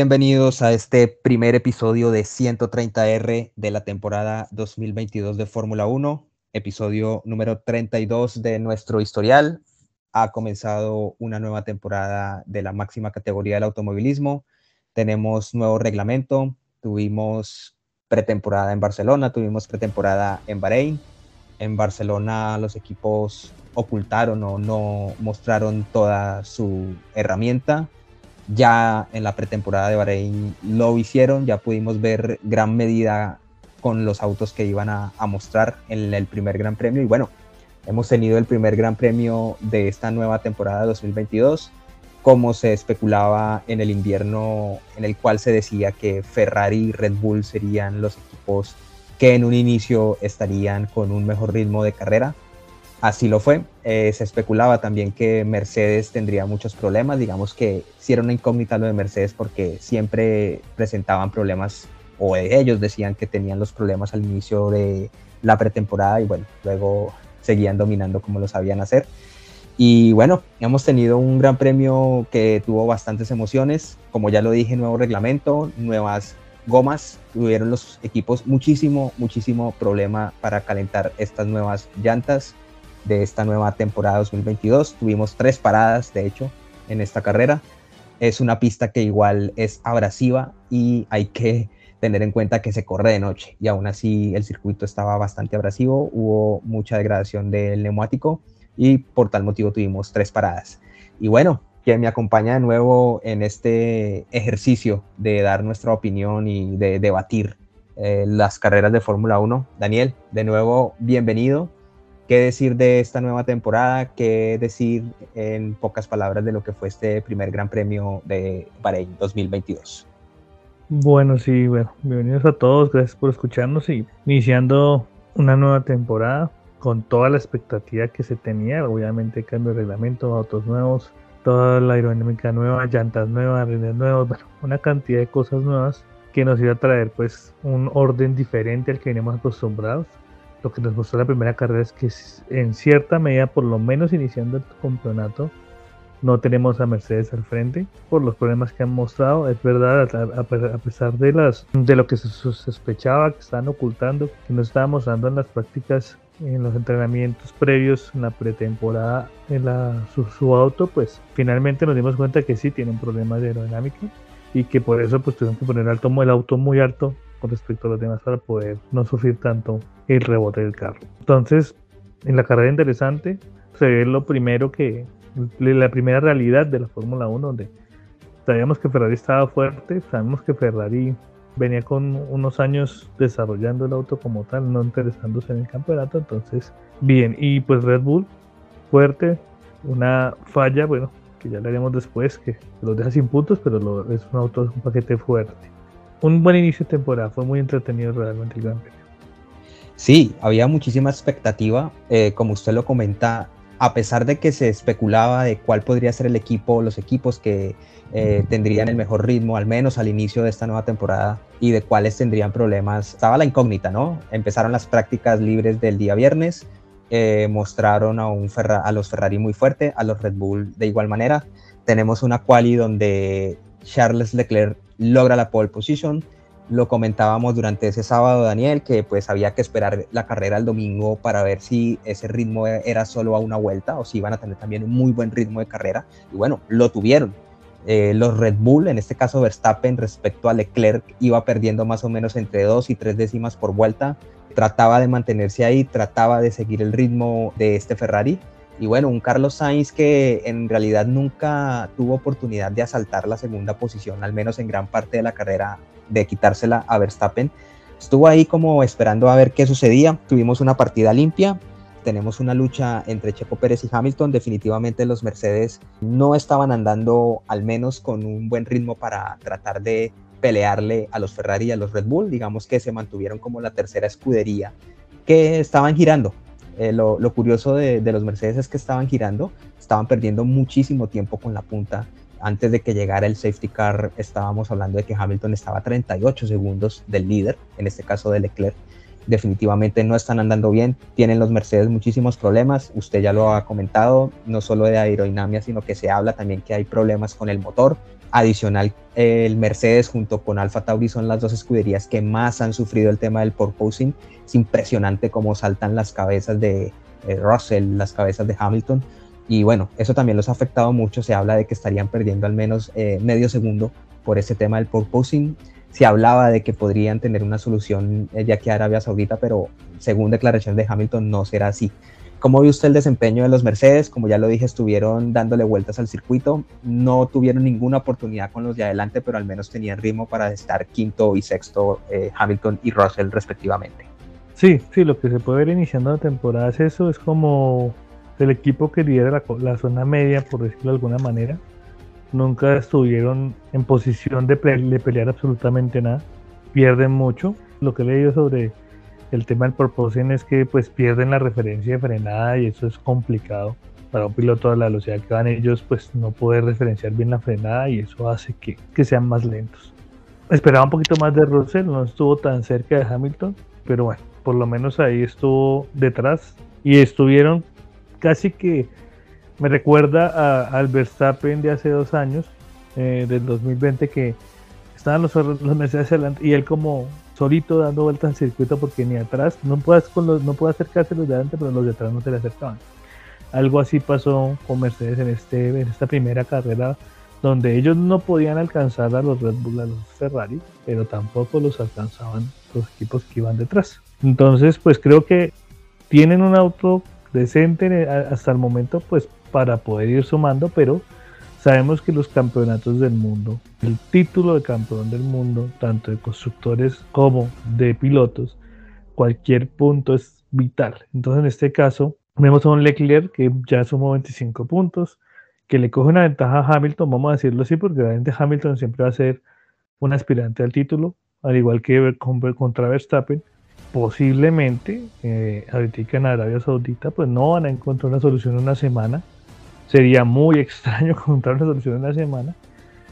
Bienvenidos a este primer episodio de 130R de la temporada 2022 de Fórmula 1, episodio número 32 de nuestro historial. Ha comenzado una nueva temporada de la máxima categoría del automovilismo. Tenemos nuevo reglamento, tuvimos pretemporada en Barcelona, tuvimos pretemporada en Bahrein. En Barcelona los equipos ocultaron o no mostraron toda su herramienta ya en la pretemporada de Bahrein lo hicieron, ya pudimos ver gran medida con los autos que iban a, mostrar en el primer Gran Premio. Y bueno, hemos tenido el primer Gran Premio de esta nueva temporada 2022, como se especulaba en el invierno, en el cual se decía que Ferrari y Red Bull serían los equipos que en un inicio estarían con un mejor ritmo de carrera Así lo fue. Eh, se especulaba también que Mercedes tendría muchos problemas. Digamos que si era una incógnita lo de Mercedes porque siempre presentaban problemas o ellos decían que tenían los problemas al inicio de la pretemporada y bueno, luego seguían dominando como lo sabían hacer. Y bueno, hemos tenido un gran premio que tuvo bastantes emociones. Como ya lo dije, nuevo reglamento, nuevas gomas. Tuvieron los equipos muchísimo, muchísimo problema para calentar estas nuevas llantas de esta nueva temporada 2022. Tuvimos tres paradas, de hecho, en esta carrera. Es una pista que igual es abrasiva y hay que tener en cuenta que se corre de noche y aún así el circuito estaba bastante abrasivo, hubo mucha degradación del neumático y por tal motivo tuvimos tres paradas. Y bueno, que me acompaña de nuevo en este ejercicio de dar nuestra opinión y de debatir eh, las carreras de Fórmula 1. Daniel, de nuevo, bienvenido qué decir de esta nueva temporada, qué decir en pocas palabras de lo que fue este primer Gran Premio de Bahrein 2022. Bueno, sí, bueno, bienvenidos a todos, gracias por escucharnos y iniciando una nueva temporada con toda la expectativa que se tenía, obviamente cambio de reglamento, autos nuevos, toda la aerodinámica nueva, llantas nuevas, rines nuevos, bueno, una cantidad de cosas nuevas que nos iba a traer pues un orden diferente al que veníamos acostumbrados lo que nos mostró la primera carrera es que en cierta medida, por lo menos iniciando el campeonato, no tenemos a Mercedes al frente por los problemas que han mostrado. Es verdad, a, pesar de, las, de lo que se sospechaba que estaban ocultando, que no estaban mostrando en las prácticas, en los entrenamientos previos, en la pretemporada, en la, su, auto, pues finalmente nos dimos cuenta que sí tienen problemas de aerodinámica y que por eso pues tuvieron que poner alto, el auto muy alto con respecto a los demás para poder no sufrir tanto el rebote del carro. Entonces, en la carrera interesante se ve lo primero que, la primera realidad de la Fórmula 1, donde sabíamos que Ferrari estaba fuerte, sabemos que Ferrari venía con unos años desarrollando el auto como tal, no interesándose en el campeonato, entonces bien, y pues Red Bull fuerte, una falla, bueno, que ya le haremos después, que los deja sin puntos, pero es un auto, un paquete fuerte un buen inicio de temporada, fue muy entretenido realmente el Gran Premio. Sí, había muchísima expectativa, eh, como usted lo comenta, a pesar de que se especulaba de cuál podría ser el equipo, los equipos que eh, tendrían el mejor ritmo, al menos al inicio de esta nueva temporada, y de cuáles tendrían problemas, estaba la incógnita, ¿no? Empezaron las prácticas libres del día viernes, eh, mostraron a, un a los Ferrari muy fuerte, a los Red Bull de igual manera. Tenemos una quali donde Charles Leclerc logra la pole position. Lo comentábamos durante ese sábado, Daniel, que pues había que esperar la carrera el domingo para ver si ese ritmo era solo a una vuelta o si iban a tener también un muy buen ritmo de carrera. Y bueno, lo tuvieron. Eh, los Red Bull, en este caso Verstappen, respecto a Leclerc, iba perdiendo más o menos entre dos y tres décimas por vuelta. Trataba de mantenerse ahí, trataba de seguir el ritmo de este Ferrari y bueno, un Carlos Sainz que en realidad nunca tuvo oportunidad de asaltar la segunda posición, al menos en gran parte de la carrera, de quitársela a Verstappen. Estuvo ahí como esperando a ver qué sucedía. Tuvimos una partida limpia. Tenemos una lucha entre Checo Pérez y Hamilton. Definitivamente los Mercedes no estaban andando al menos con un buen ritmo para tratar de pelearle a los Ferrari y a los Red Bull. Digamos que se mantuvieron como la tercera escudería que estaban girando eh, lo, curioso de, los Mercedes es que estaban girando, estaban perdiendo muchísimo tiempo con la punta. Antes de que llegara el safety car, estábamos hablando de que Hamilton estaba a 38 segundos del líder, en este caso de Leclerc. Definitivamente no están andando bien, tienen los Mercedes muchísimos problemas, usted ya lo ha comentado, no solo de aerodinámica, sino que se habla también que hay problemas con el motor. Adicional, el Mercedes junto con Alfa Tauri son las dos escuderías que más han sufrido el tema del porpoising. Es impresionante cómo saltan las cabezas de eh, Russell, las cabezas de Hamilton. Y bueno, eso también los ha afectado mucho. Se habla de que estarían perdiendo al menos eh, medio segundo por ese tema del porpoising se hablaba de que podrían tener una solución ya que Arabia Saudita, pero según declaraciones de Hamilton no será así. ¿Cómo vio usted el desempeño de los Mercedes? Como ya lo dije, estuvieron dándole vueltas al circuito, no tuvieron ninguna oportunidad con los de adelante, pero al menos tenían ritmo para estar quinto y sexto eh, Hamilton y Russell respectivamente. Sí, sí, lo que se puede ver iniciando la temporada es eso, es como el equipo que lidera la, la zona media, por decirlo de alguna manera, nunca estuvieron en posición de, pelear absolutamente nada, pierden mucho. Lo que he leído sobre el tema del proporción es que pues pierden la referencia de frenada y eso es complicado para un piloto a la velocidad que van ellos pues no puede referenciar bien la frenada y eso hace que, que sean más lentos. Esperaba un poquito más de Russell, no estuvo tan cerca de Hamilton, pero bueno, por lo menos ahí estuvo detrás y estuvieron casi que me recuerda al Verstappen de hace dos años, eh, del 2020, que estaban los, los Mercedes adelante y él como solito dando vueltas al circuito porque ni atrás, no puede, con los, no puede acercarse los de adelante, pero los de atrás no se le acercaban. Algo así pasó con Mercedes en, este, en esta primera carrera donde ellos no podían alcanzar a los Red Bull, a los Ferrari, pero tampoco los alcanzaban los equipos que iban detrás. Entonces, pues creo que tienen un auto decente hasta el momento, pues para poder ir sumando, pero sabemos que los campeonatos del mundo, el título de campeón del mundo, tanto de constructores como de pilotos, cualquier punto es vital. Entonces, en este caso, vemos a un Leclerc que ya sumó 25 puntos, que le coge una ventaja a Hamilton, vamos a decirlo así, porque realmente Hamilton siempre va a ser un aspirante al título, al igual que contra Verstappen. Posiblemente, eh, ahorita en Arabia Saudita, pues no van a encontrar una solución en una semana sería muy extraño contar una solución en una semana.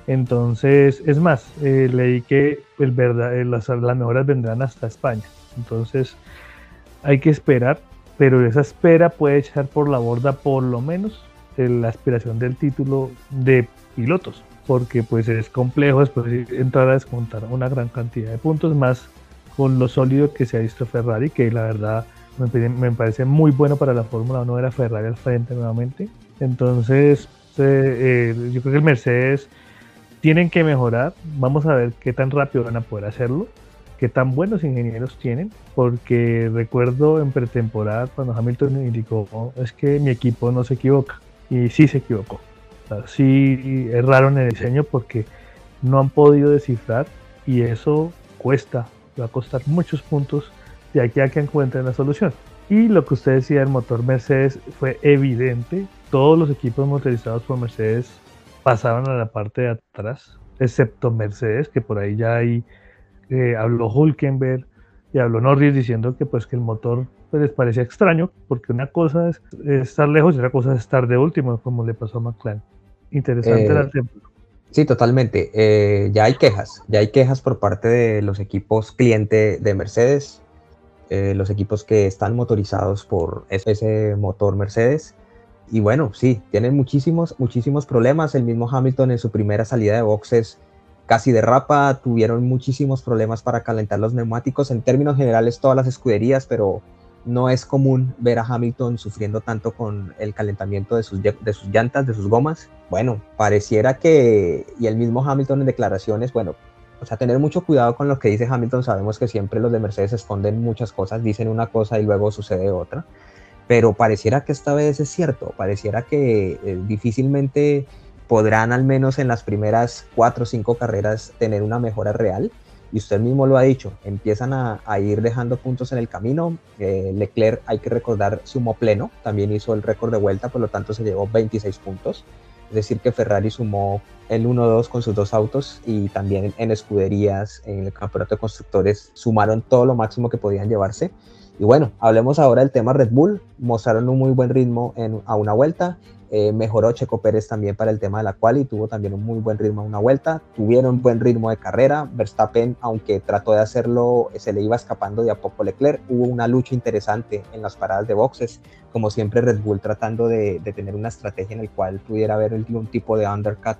Entonces, es más, eh, leí que eh, las, las mejoras vendrán hasta España. Entonces, hay que esperar, pero esa espera puede echar por la borda por lo menos eh, la aspiración del título de pilotos, porque pues es complejo después entrar a descontar una gran cantidad de puntos más con lo sólido que se ha visto Ferrari, que la verdad me, me parece muy bueno para la Fórmula 1 era Ferrari al frente nuevamente entonces, eh, yo creo que el Mercedes tienen que mejorar. Vamos a ver qué tan rápido van a poder hacerlo, qué tan buenos ingenieros tienen, porque recuerdo en pretemporada cuando Hamilton indicó, oh, es que mi equipo no se equivoca, y sí se equivocó. O sí erraron el diseño porque no han podido descifrar y eso cuesta, va a costar muchos puntos de aquí a que encuentren la solución. Y lo que usted decía del motor Mercedes fue evidente todos los equipos motorizados por Mercedes pasaron a la parte de atrás, excepto Mercedes, que por ahí ya hay, eh, habló Hulkenberg y habló Norris diciendo que pues que el motor pues, les parecía extraño, porque una cosa es, estar lejos y otra cosa es estar de último, como le pasó a McLaren. Interesante el eh, Sí, totalmente. Eh, ya hay quejas, ya hay quejas por parte de los equipos cliente de Mercedes, los equipos que están motorizados por ese motor Mercedes y bueno, sí, tienen muchísimos, muchísimos problemas. El mismo Hamilton en su primera salida de boxes casi derrapa, tuvieron muchísimos problemas para calentar los neumáticos. En términos generales, todas las escuderías, pero no es común ver a Hamilton sufriendo tanto con el calentamiento de sus, de sus llantas, de sus gomas. Bueno, pareciera que, y el mismo Hamilton en declaraciones, bueno, o sea, tener mucho cuidado con lo que dice Hamilton. Sabemos que siempre los de Mercedes esconden muchas cosas, dicen una cosa y luego sucede otra pero pareciera que esta vez es cierto, pareciera que eh, difícilmente podrán al menos en las primeras cuatro o cinco carreras tener una mejora real. Y usted mismo lo ha dicho, empiezan a, ir dejando puntos en el camino. Eh, Leclerc, hay que recordar, sumó pleno, también hizo el récord de vuelta, por lo tanto se llevó 26 puntos. Es decir, que Ferrari sumó el 1-2 con sus dos autos y también en escuderías, en el campeonato de constructores, sumaron todo lo máximo que podían llevarse Y bueno, hablemos ahora del tema Red Bull. Mostraron un muy buen ritmo en, a una vuelta. Eh, mejoró Checo Pérez también para el tema de la cual y tuvo también un muy buen ritmo a una vuelta. Tuvieron buen ritmo de carrera. Verstappen, aunque trató de hacerlo, se le iba escapando de a poco Leclerc. Hubo una lucha interesante en las paradas de boxes. Como siempre, Red Bull tratando de, tener una estrategia en la cual pudiera haber un tipo de undercut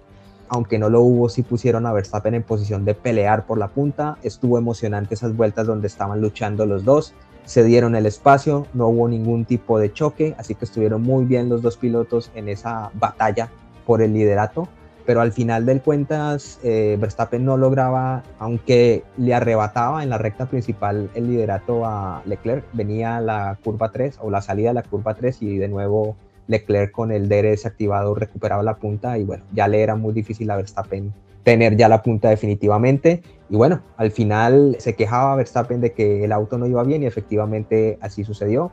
aunque no lo hubo, sí pusieron a Verstappen en posición de pelear por la punta. Estuvo emocionante esas vueltas donde estaban luchando los dos. Se dieron el espacio, no hubo ningún tipo de choque, así que estuvieron muy bien los dos pilotos en esa batalla por el liderato. Pero al final del cuentas, eh, Verstappen no lograba, aunque le arrebataba en la recta principal el liderato a Leclerc, venía la curva 3 o la salida de la curva 3 y de nuevo Leclerc con el DRS activado recuperaba la punta y bueno, ya le era muy difícil a Verstappen tener ya la punta definitivamente. Y bueno, al final se quejaba Verstappen de que el auto no iba bien y efectivamente así sucedió.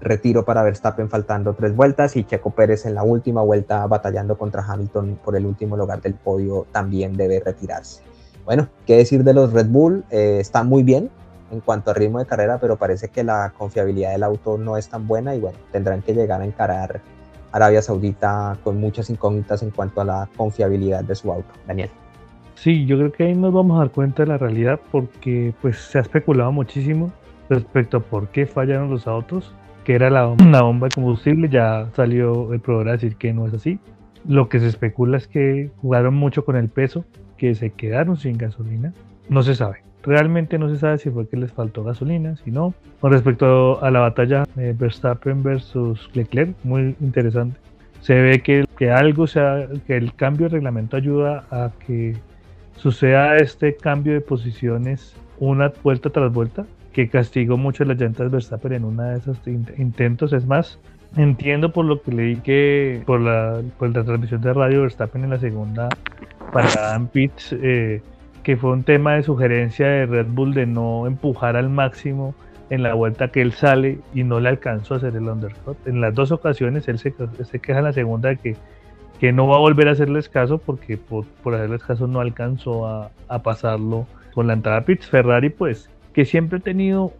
Retiro para Verstappen faltando tres vueltas y Checo Pérez en la última vuelta batallando contra Hamilton por el último lugar del podio también debe retirarse. Bueno, qué decir de los Red Bull, eh, están muy bien, en cuanto a ritmo de carrera, pero parece que la confiabilidad del auto no es tan buena y bueno, tendrán que llegar a encarar Arabia Saudita con muchas incógnitas en cuanto a la confiabilidad de su auto. Daniel. Sí, yo creo que ahí nos vamos a dar cuenta de la realidad porque pues se ha especulado muchísimo respecto a por qué fallaron los autos, que era la, una bomba de combustible, ya salió el programa a decir que no es así. Lo que se especula es que jugaron mucho con el peso, que se quedaron sin gasolina, no se sabe. Realmente no se sabe si fue que les faltó gasolina, si no. Con respecto a la batalla de Verstappen versus Leclerc, muy interesante. Se ve que, que algo sea, que el cambio de reglamento ayuda a que suceda este cambio de posiciones una vuelta tras vuelta, que castigó mucho las llantas Verstappen en una de esos intentos. Es más, entiendo por lo que leí que por la, por la transmisión de radio Verstappen en la segunda parada en pits. Eh, que fue un tema de sugerencia de Red Bull de no empujar al máximo en la vuelta que él sale y no le alcanzó a hacer el undercut. En las dos ocasiones él se, queja en la segunda de que, que, no va a volver a hacerles caso porque por, por hacerles caso no alcanzó a, a, pasarlo con la entrada a pits. Ferrari pues que siempre ha tenido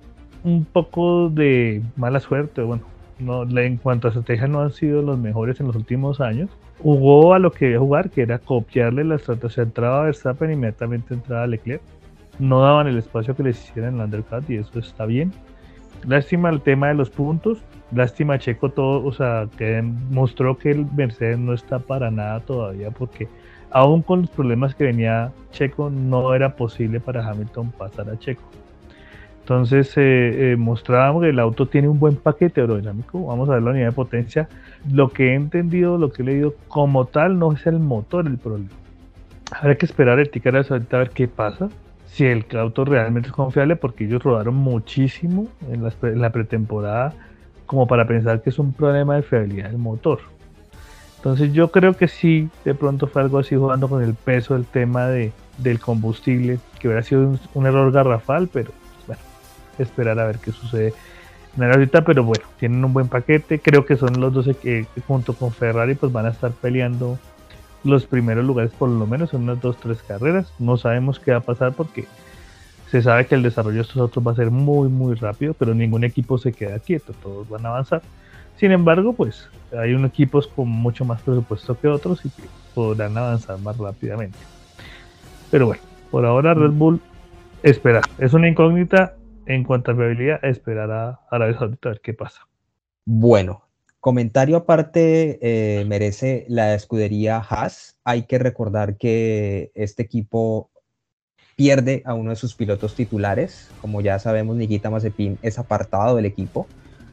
un poco de mala suerte, bueno, no, en cuanto a estrategia no han sido los mejores en los últimos años. Jugó a lo que debía jugar, que era copiarle la estrategia. Entraba Verstappen, inmediatamente entraba Leclerc. No daban el espacio que les hicieran el undercut y eso está bien. Lástima el tema de los puntos. Lástima Checo todo, o sea, que mostró que el Mercedes no está para nada todavía porque aún con los problemas que venía Checo no era posible para Hamilton pasar a Checo. Entonces eh, eh, mostrábamos que el auto tiene un buen paquete aerodinámico. Vamos a ver la unidad de potencia. Lo que he entendido, lo que he leído, como tal, no es el motor el problema. Habrá que esperar el ticket ahorita a ver qué pasa. Si el auto realmente es confiable, porque ellos rodaron muchísimo en la, en la pretemporada, como para pensar que es un problema de fiabilidad del motor. Entonces yo creo que sí, de pronto fue algo así jugando con el peso del tema de, del combustible, que hubiera sido un, error garrafal, pero esperar a ver qué sucede ahorita, pero bueno, tienen un buen paquete. Creo que son los dos que junto con Ferrari pues van a estar peleando los primeros lugares por lo menos en unas dos, tres carreras. No sabemos qué va a pasar porque se sabe que el desarrollo de estos otros va a ser muy, muy rápido, pero ningún equipo se queda quieto, todos van a avanzar. Sin embargo, pues hay unos equipos con mucho más presupuesto que otros y que podrán avanzar más rápidamente. Pero bueno, por ahora Red Bull espera. Es una incógnita en cuanto a viabilidad, esperar a Arabia Saudita a ver qué pasa. Bueno, comentario aparte eh, merece la escudería Haas. Hay que recordar que este equipo pierde a uno de sus pilotos titulares. Como ya sabemos, Nikita Mazepin es apartado del equipo.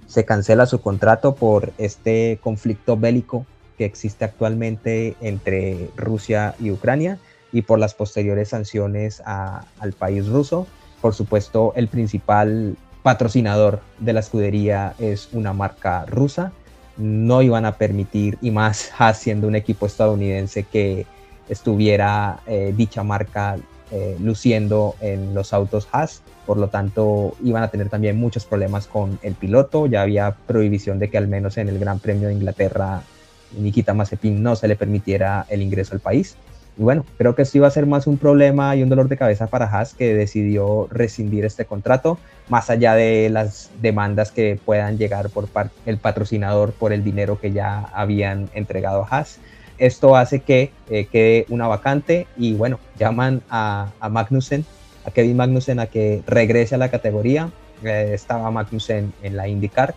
Se cancela su contrato por este conflicto bélico que existe actualmente entre Rusia y Ucrania y por las posteriores sanciones al país ruso. Por supuesto, el principal patrocinador de la escudería es una marca rusa. No iban a permitir, y más Haas siendo un equipo estadounidense, que estuviera eh, dicha marca eh, luciendo en los autos Haas. Por lo tanto, iban a tener también muchos problemas con el piloto. Ya había prohibición de que al menos en el Gran Premio de Inglaterra Nikita Mazepin no se le permitiera el ingreso al país. Y bueno, creo que esto iba a ser más un problema y un dolor de cabeza para Haas que decidió rescindir este contrato, más allá de las demandas que puedan llegar por del patrocinador por el dinero que ya habían entregado a Haas. Esto hace que eh, quede una vacante y bueno, llaman a, a, Magnussen, a Kevin Magnussen a que regrese a la categoría. Eh, estaba Magnussen en la IndyCar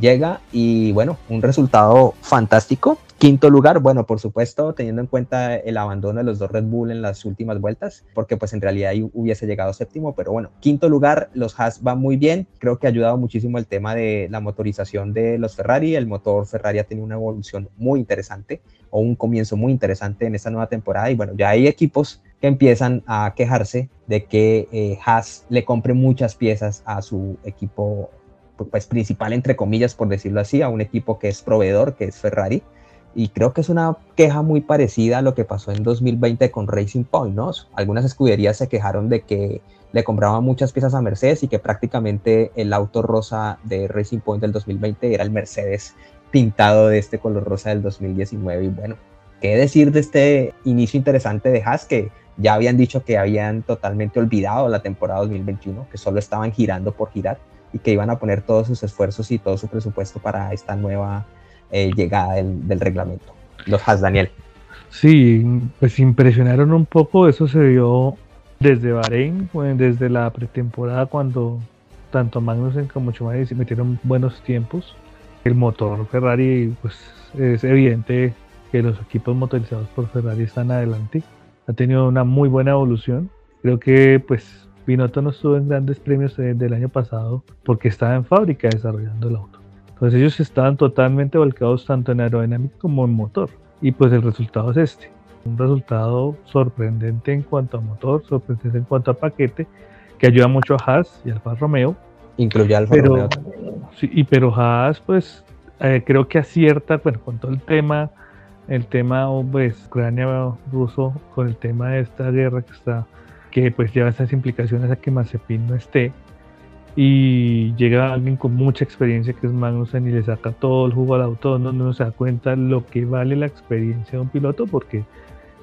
llega y bueno, un resultado fantástico. Quinto lugar, bueno, por supuesto, teniendo en cuenta el abandono de los dos Red Bull en las últimas vueltas, porque pues en realidad ahí hubiese llegado séptimo, pero bueno, quinto lugar, los Haas van muy bien, creo que ha ayudado muchísimo el tema de la motorización de los Ferrari, el motor Ferrari ha tenido una evolución muy interesante o un comienzo muy interesante en esta nueva temporada. Y bueno, ya hay equipos que empiezan a quejarse de que eh, Haas le compre muchas piezas a su equipo pues, principal, entre comillas, por decirlo así, a un equipo que es proveedor, que es Ferrari. Y creo que es una queja muy parecida a lo que pasó en 2020 con Racing Point, ¿no? Algunas escuderías se quejaron de que le compraban muchas piezas a Mercedes y que prácticamente el auto rosa de Racing Point del 2020 era el Mercedes pintado de este color rosa del 2019. Y bueno, ¿qué decir de este inicio interesante de Haas que ya habían dicho que habían totalmente olvidado la temporada 2021, que solo estaban girando por girar? y que iban a poner todos sus esfuerzos y todo su presupuesto para esta nueva eh, llegada del, reglamento. Los Has Daniel. Sí, pues impresionaron un poco, eso se vio desde Bahrein, desde la pretemporada cuando tanto Magnussen como Schumacher metieron buenos tiempos. El motor Ferrari, pues es evidente que los equipos motorizados por Ferrari están adelante. Ha tenido una muy buena evolución. Creo que pues Binotto no estuvo en grandes premios del año pasado porque estaba en fábrica desarrollando el auto. Entonces ellos estaban totalmente volcados tanto en aerodinámica como en motor. Y pues el resultado es este. Un resultado sorprendente en cuanto a motor, sorprendente en cuanto a paquete, que ayuda mucho a Haas y Alfa Romeo. Incluye Alfa pero, Romeo Sí, y pero Haas pues eh, creo que acierta, bueno, con todo el tema, el tema pues, Ucrania-Ruso, con el tema de esta guerra que está que pues lleva esas implicaciones a que Mazepin no esté y llega alguien con mucha experiencia que es Magnussen y le saca todo el jugo al auto, no, no se da cuenta lo que vale la experiencia de un piloto porque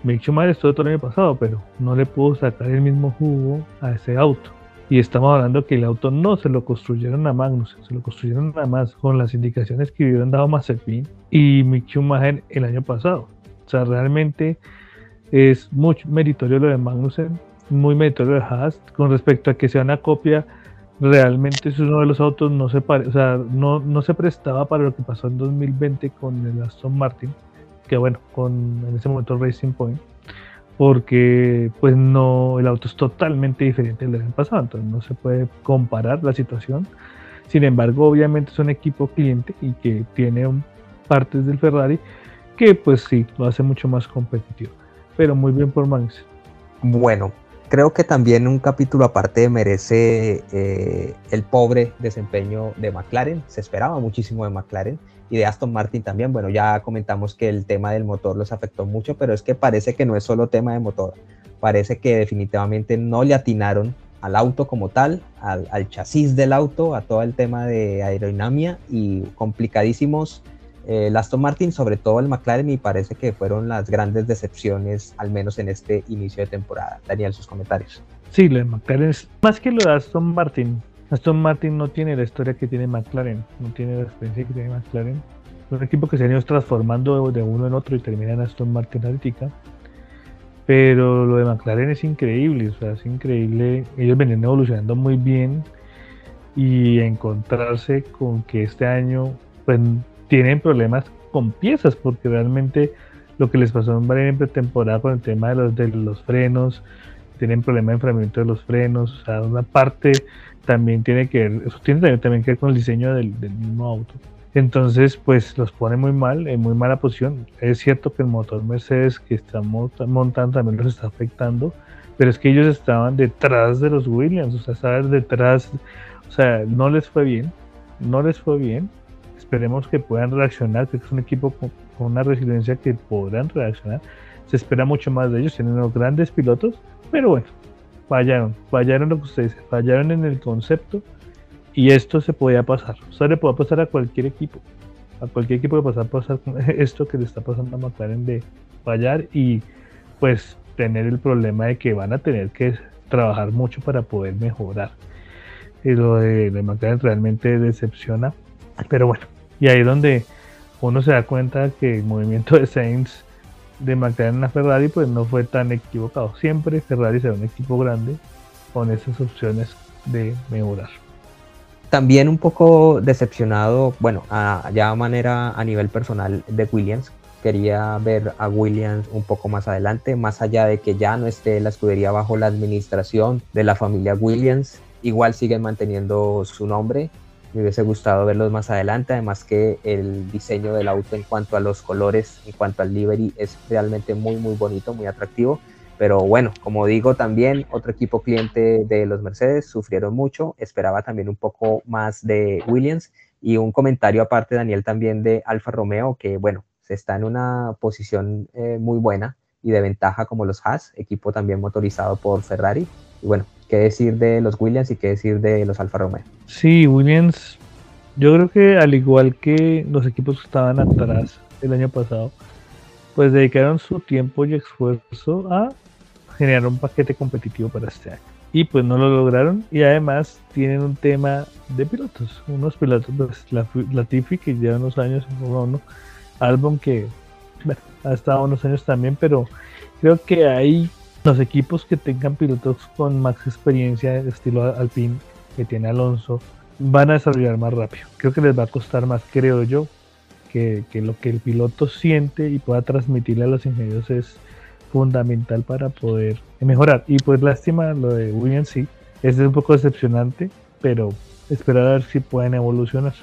Mick Schumacher estuvo todo el año pasado, pero no le pudo sacar el mismo jugo a ese auto. Y estamos hablando que el auto no se lo construyeron a Magnussen, se lo construyeron nada más con las indicaciones que hubieran dado Mazepin y Mick Schumacher el año pasado. O sea, realmente es mucho meritorio lo de Magnussen muy meritorio de Haas con respecto a que sea una copia realmente es uno de los autos no se pare, o sea, no, no se prestaba para lo que pasó en 2020 con el Aston Martin que bueno con en ese momento Racing Point porque pues no el auto es totalmente diferente del año pasado entonces no se puede comparar la situación. Sin embargo obviamente es un equipo cliente y que tiene partes del Ferrari que pues sí lo hace mucho más competitivo. Pero muy bien por Max. Bueno creo que también un capítulo aparte merece eh, el pobre desempeño de McLaren. Se esperaba muchísimo de McLaren y de Aston Martin también. Bueno, ya comentamos que el tema del motor los afectó mucho, pero es que parece que no es solo tema de motor. Parece que definitivamente no le atinaron al auto como tal, al, chasis del auto, a todo el tema de aerodinámica y complicadísimos el Aston Martin, sobre todo el McLaren, y parece que fueron las grandes decepciones, al menos en este inicio de temporada. Daniel, sus comentarios. Sí, lo de McLaren es más que lo de Aston Martin. Aston Martin no tiene la historia que tiene McLaren, no tiene la experiencia que tiene McLaren. Es un equipo que se ha ido transformando de uno en otro y termina en Aston Martin ahorita. Pero lo de McLaren es increíble, o sea, es increíble. Ellos venían evolucionando muy bien y encontrarse con que este año pues, tienen problemas con piezas, porque realmente lo que les pasó en Bahrein en pretemporada con el tema de los, de los frenos, tienen problemas de enfriamiento de los frenos, o sea, una parte también tiene que ver, eso tiene también, que ver con el diseño del, mismo auto. Entonces, pues los pone muy mal, en muy mala posición. Es cierto que el motor Mercedes que estamos montando también los está afectando, pero es que ellos estaban detrás de los Williams, o sea, estaban detrás, o sea, no les fue bien, no les fue bien, esperemos que puedan reaccionar, que es un equipo con, una resiliencia que podrán reaccionar. Se espera mucho más de ellos, tienen unos grandes pilotos, pero bueno, fallaron, fallaron lo que ustedes fallaron en el concepto y esto se podía pasar. O sea, le puede pasar a cualquier equipo. A cualquier equipo le puede pasar, esto que le está pasando a McLaren de fallar y pues tener el problema de que van a tener que trabajar mucho para poder mejorar. Y lo de McLaren realmente decepciona. Pero bueno, y ahí es donde uno se da cuenta que el movimiento de Sainz de McLaren a Ferrari pues no fue tan equivocado. Siempre Ferrari será un equipo grande con esas opciones de mejorar. También un poco decepcionado, bueno, ya a manera a nivel personal de Williams. Quería ver a Williams un poco más adelante, más allá de que ya no esté la escudería bajo la administración de la familia Williams. Igual siguen manteniendo su nombre me hubiese gustado verlos más adelante, además que el diseño del auto en cuanto a los colores, en cuanto al livery, es realmente muy, muy bonito, muy atractivo. Pero bueno, como digo, también otro equipo cliente de los Mercedes sufrieron mucho, esperaba también un poco más de Williams y un comentario aparte, Daniel, también de Alfa Romeo, que bueno, se está en una posición eh, muy buena y de ventaja como los Haas, equipo también motorizado por Ferrari. Y bueno, qué decir de los Williams y qué decir de los Alfa Romeo. Sí, Williams, yo creo que al igual que los equipos que estaban atrás el año pasado, pues dedicaron su tiempo y esfuerzo a generar un paquete competitivo para este año. Y pues no lo lograron y además tienen un tema de pilotos, unos pilotos, pues la, Latifi que lleva unos años en Fórmula 1, Albon que bueno, ha estado unos años también, pero creo que hay los equipos que tengan pilotos con más experiencia estilo Alpine que tiene Alonso van a desarrollar más rápido. Creo que les va a costar más, creo yo, que, lo que el piloto siente y pueda transmitirle a los ingenieros es fundamental para poder mejorar. Y pues lástima lo de Williams, sí, es un poco decepcionante, pero esperar a ver si pueden evolucionar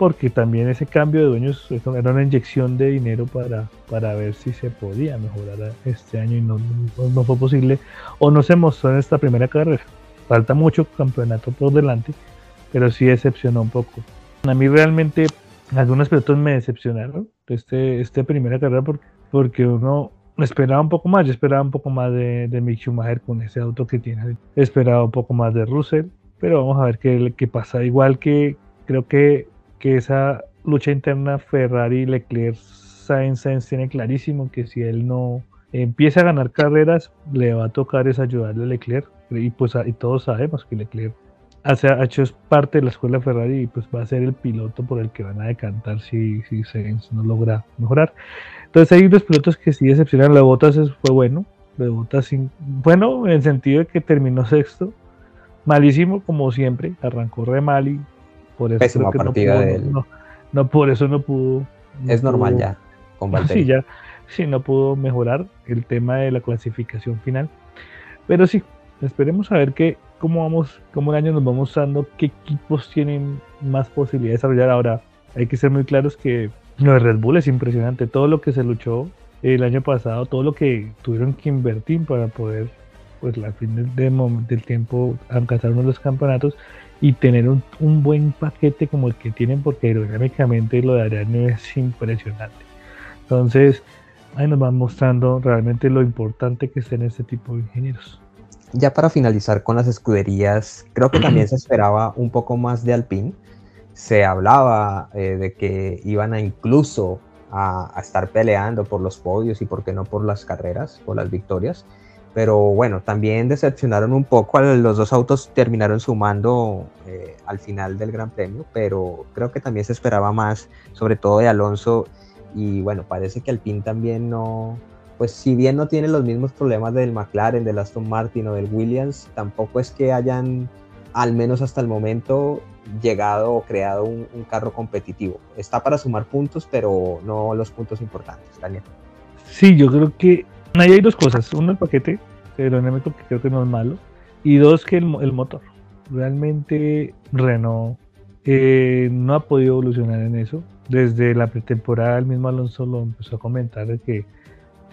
porque también ese cambio de dueños era una inyección de dinero para, para ver si se podía mejorar este año y no, no, fue posible o no se mostró en esta primera carrera. Falta mucho campeonato por delante, pero sí decepcionó un poco. A mí realmente algunos pilotos me decepcionaron este, esta primera carrera porque, porque uno esperaba un poco más, yo esperaba un poco más de, de Mick Schumacher con ese auto que tiene, esperaba un poco más de Russell, pero vamos a ver qué, qué pasa. Igual que creo que que esa lucha interna Ferrari-Leclerc, Sainz, Sainz tiene clarísimo que si él no empieza a ganar carreras, le va a tocar es ayudarle a Leclerc. Y pues y todos sabemos que Leclerc hace, ha hecho parte de la escuela Ferrari y pues va a ser el piloto por el que van a decantar si, si Sainz no logra mejorar. Entonces hay dos pilotos que sí decepcionan. La Botas fue bueno. La Botas bueno en el sentido de que terminó sexto. Malísimo como siempre. Arrancó re mal y por eso no, pudo, no, por eso no pudo. es normal ya, con Sí, ya, sí, no pudo mejorar el tema de la clasificación final. Pero sí, esperemos a ver qué, cómo vamos, cómo el año nos va mostrando, qué equipos tienen más posibilidad de desarrollar. Ahora, hay que ser muy claros que lo de Red Bull es impresionante. Todo lo que se luchó el año pasado, todo lo que tuvieron que invertir para poder, pues, al fin del, del tiempo, alcanzar uno de los campeonatos y tener un, un, buen paquete como el que tienen porque aerodinámicamente lo de Ariane es impresionante. Entonces, ahí nos van mostrando realmente lo importante que es en este tipo de ingenieros. Ya para finalizar con las escuderías, creo que también se esperaba un poco más de Alpine. Se hablaba eh, de que iban a incluso a, a, estar peleando por los podios y por qué no por las carreras, por las victorias pero bueno, también decepcionaron un poco, los dos autos terminaron sumando eh, al final del Gran Premio, pero creo que también se esperaba más, sobre todo de Alonso, y bueno, parece que Alpine también no, pues si bien no tiene los mismos problemas del McLaren, del Aston Martin o del Williams, tampoco es que hayan, al menos hasta el momento, llegado o creado un, un carro competitivo. Está para sumar puntos, pero no los puntos importantes, Daniel. Sí, yo creo que Ahí hay dos cosas. Uno, el paquete aerodinámico, que creo que no es malo. Y dos, que el, motor. Realmente Renault eh, no ha podido evolucionar en eso. Desde la pretemporada, el mismo Alonso lo empezó a comentar de que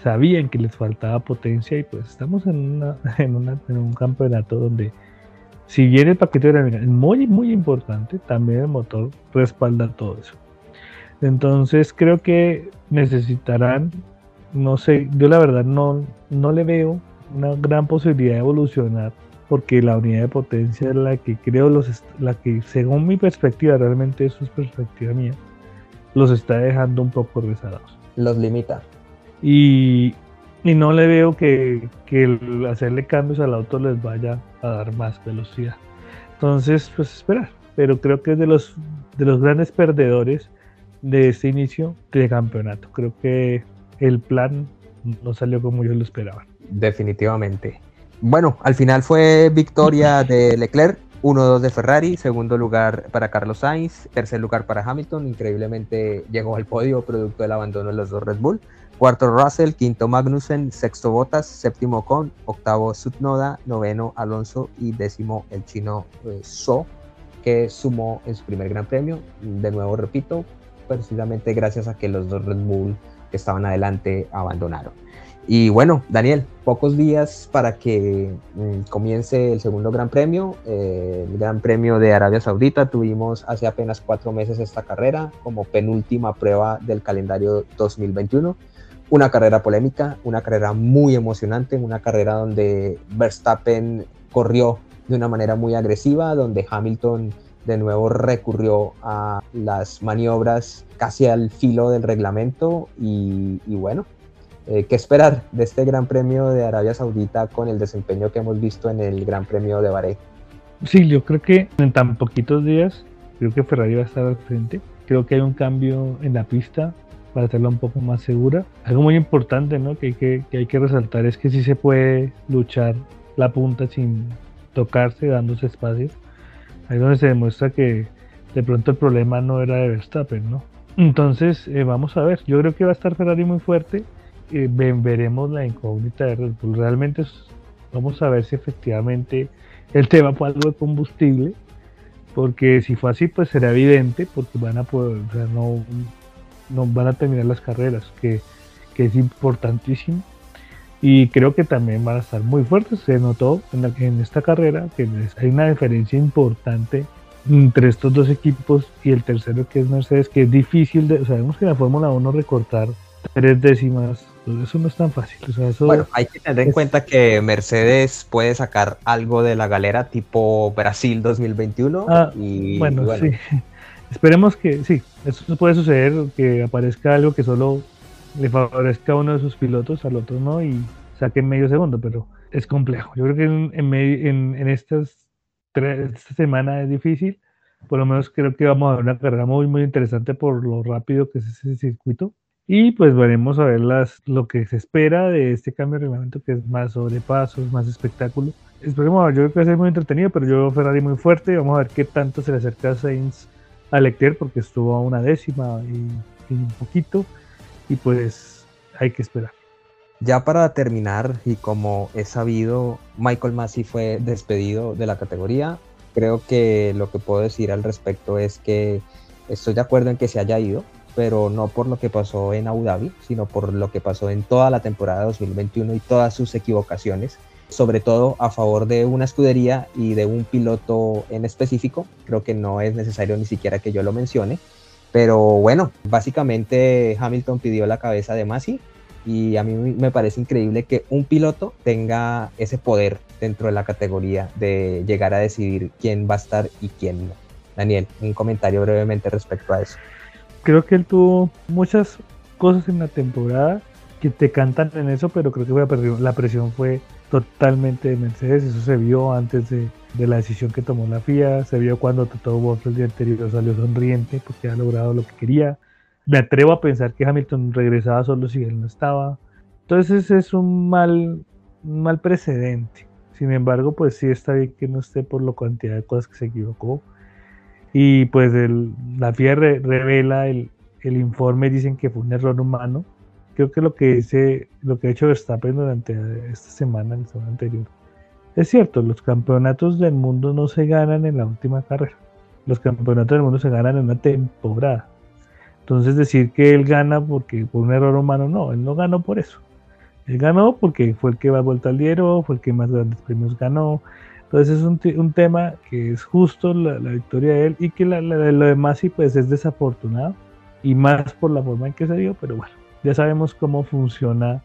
sabían que les faltaba potencia y pues estamos en, en un campeonato donde si bien el paquete aerodinámico es muy, muy importante, también el motor respalda todo eso. Entonces creo que necesitarán no sé, yo la verdad no, no le veo una gran posibilidad de evolucionar porque la unidad de potencia es la que creo los la que según mi perspectiva realmente eso es perspectiva mía los está dejando un poco rezagados los limita y y no le veo que, que el hacerle cambios al auto les vaya a dar más velocidad. Entonces, pues esperar. Pero creo que es de los, de los grandes perdedores de este inicio de campeonato. Creo que el plan no salió como yo lo esperaba. Definitivamente. Bueno, al final fue victoria de Leclerc, 1-2 de Ferrari, segundo lugar para Carlos Sainz, tercer lugar para Hamilton, increíblemente llegó al podio producto del abandono de los dos Red Bull, cuarto Russell, quinto Magnussen, sexto Bottas, séptimo Con, octavo Sutnoda, noveno Alonso y décimo el chino eh, So, que sumó en su primer gran premio. De nuevo repito, precisamente gracias a que los dos Red Bull que estaban adelante abandonaron. Y bueno, Daniel, pocos días para que mm, comience el segundo Gran Premio, el Gran Premio de Arabia Saudita. Tuvimos hace apenas cuatro meses esta carrera como penúltima prueba del calendario 2021. Una carrera polémica, una carrera muy emocionante, una carrera donde Verstappen corrió de una manera muy agresiva, donde Hamilton de nuevo recurrió a las maniobras casi al filo del reglamento y, bueno, eh, ¿qué esperar de este Gran Premio de Arabia Saudita con el desempeño que hemos visto en el Gran Premio de Bahrein? Sí, yo creo que en tan poquitos días, creo que Ferrari va a estar al frente. Creo que hay un cambio en la pista para hacerla un poco más segura. Algo muy importante ¿no? que, hay que, que hay que resaltar es que sí se puede luchar la punta sin tocarse, dándose espacio. Ahí es donde se demuestra que de pronto el problema no era de Verstappen, ¿no? Entonces, eh, vamos a ver. Yo creo que va a estar Ferrari muy fuerte. Eh, veremos la incógnita de Red Bull. Realmente vamos a ver si efectivamente el tema fue algo de combustible. Porque si fue así, pues será evidente, porque van a poder, o sea, no, van a terminar las carreras, que es importantísimo. Y creo que también van a estar muy fuertes. Se notó en, en esta carrera que hay una diferencia importante entre estos dos equipos y el tercero que es Mercedes, que es difícil, de, sabemos que en la Fórmula 1 recortar tres décimas, pues eso no es tan fácil. bueno, hay que tener en cuenta que Mercedes puede sacar algo de la galera tipo Brasil 2021. Ah, y, bueno, sí. Esperemos que sí, eso puede suceder, que aparezca algo que solo le favorezca a uno de sus pilotos, al otro no, y saquen medio segundo, pero es complejo. Yo creo que en, en, en estas esta semana es difícil. Por lo menos creo que vamos a ver una carrera muy, muy interesante por lo rápido que es ese circuito. Y pues veremos a ver las, lo que se espera de este cambio de reglamento, que es más sobrepasos, más espectáculo. Esperemos yo creo que va a ser muy entretenido, pero yo veo Ferrari muy fuerte. Vamos a ver qué tanto se le acerca a Sainz a Leclerc, porque estuvo a una décima y, y un poquito. Y pues hay que esperar. Ya para terminar, y como es sabido, Michael Massey fue despedido de la categoría. Creo que lo que puedo decir al respecto es que estoy de acuerdo en que se haya ido, pero no por lo que pasó en Abu Dhabi, sino por lo que pasó en toda la temporada 2021 y todas sus equivocaciones, sobre todo a favor de una escudería y de un piloto en específico. Creo que no es necesario ni siquiera que yo lo mencione. Pero bueno, básicamente Hamilton pidió la cabeza de Massey y a mí me parece increíble que un piloto tenga ese poder dentro de la categoría de llegar a decidir quién va a estar y quién no. Daniel, un comentario brevemente respecto a eso. Creo que él tuvo muchas cosas en la temporada que te cantan en eso, pero creo que la presión fue totalmente de Mercedes. Eso se vio antes de, la decisión que tomó la FIA, se vio cuando Toto Wolff el día anterior salió sonriente porque ha logrado lo que quería me atrevo a pensar que Hamilton regresaba solo si él no estaba. Entonces es un mal, mal precedente. Sin embargo, pues sí está bien que no esté por la cantidad de cosas que se equivocó. Y pues la FIA revela el, el, informe, dicen que fue un error humano. Creo que lo que dice, lo que ha hecho Verstappen durante esta semana, la semana anterior, es cierto, los campeonatos del mundo no se ganan en la última carrera. Los campeonatos del mundo se ganan en una temporada. Entonces decir que él gana porque por un error humano, no, él no ganó por eso. Él ganó porque fue el que va a vuelta al diario, fue el que más grandes premios ganó. Entonces es un, un tema que es justo la, victoria de él y que la, lo demás sí pues es desafortunado y más por la forma en que se dio, pero bueno, ya sabemos cómo funciona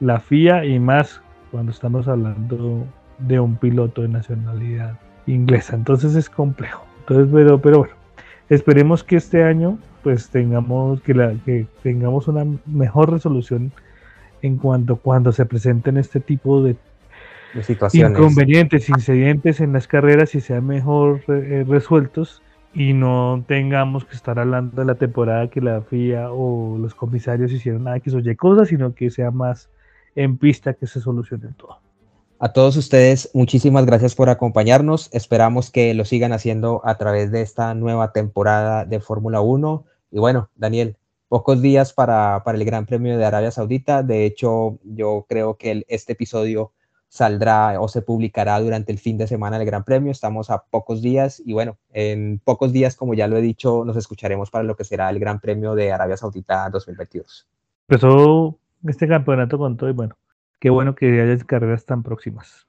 la FIA y más cuando estamos hablando de un piloto de nacionalidad inglesa. Entonces es complejo. Entonces, pero, pero bueno, esperemos que este año pues tengamos que, la, que tengamos una mejor resolución en cuanto cuando se presenten este tipo de, situaciones. inconvenientes, incidentes en las carreras y sean mejor eh, resueltos y no tengamos que estar hablando de la temporada que la FIA o los comisarios hicieron nada que oye cosas, sino que sea más en pista que se solucione todo. A todos ustedes, muchísimas gracias por acompañarnos. Esperamos que lo sigan haciendo a través de esta nueva temporada de Fórmula 1. Y bueno, Daniel, pocos días para, para, el Gran Premio de Arabia Saudita. De hecho, yo creo que este episodio saldrá o se publicará durante el fin de semana del Gran Premio. Estamos a pocos días y bueno, en pocos días, como ya lo he dicho, nos escucharemos para lo que será el Gran Premio de Arabia Saudita 2022. Empezó este campeonato con todo y bueno, qué bueno que haya carreras tan próximas.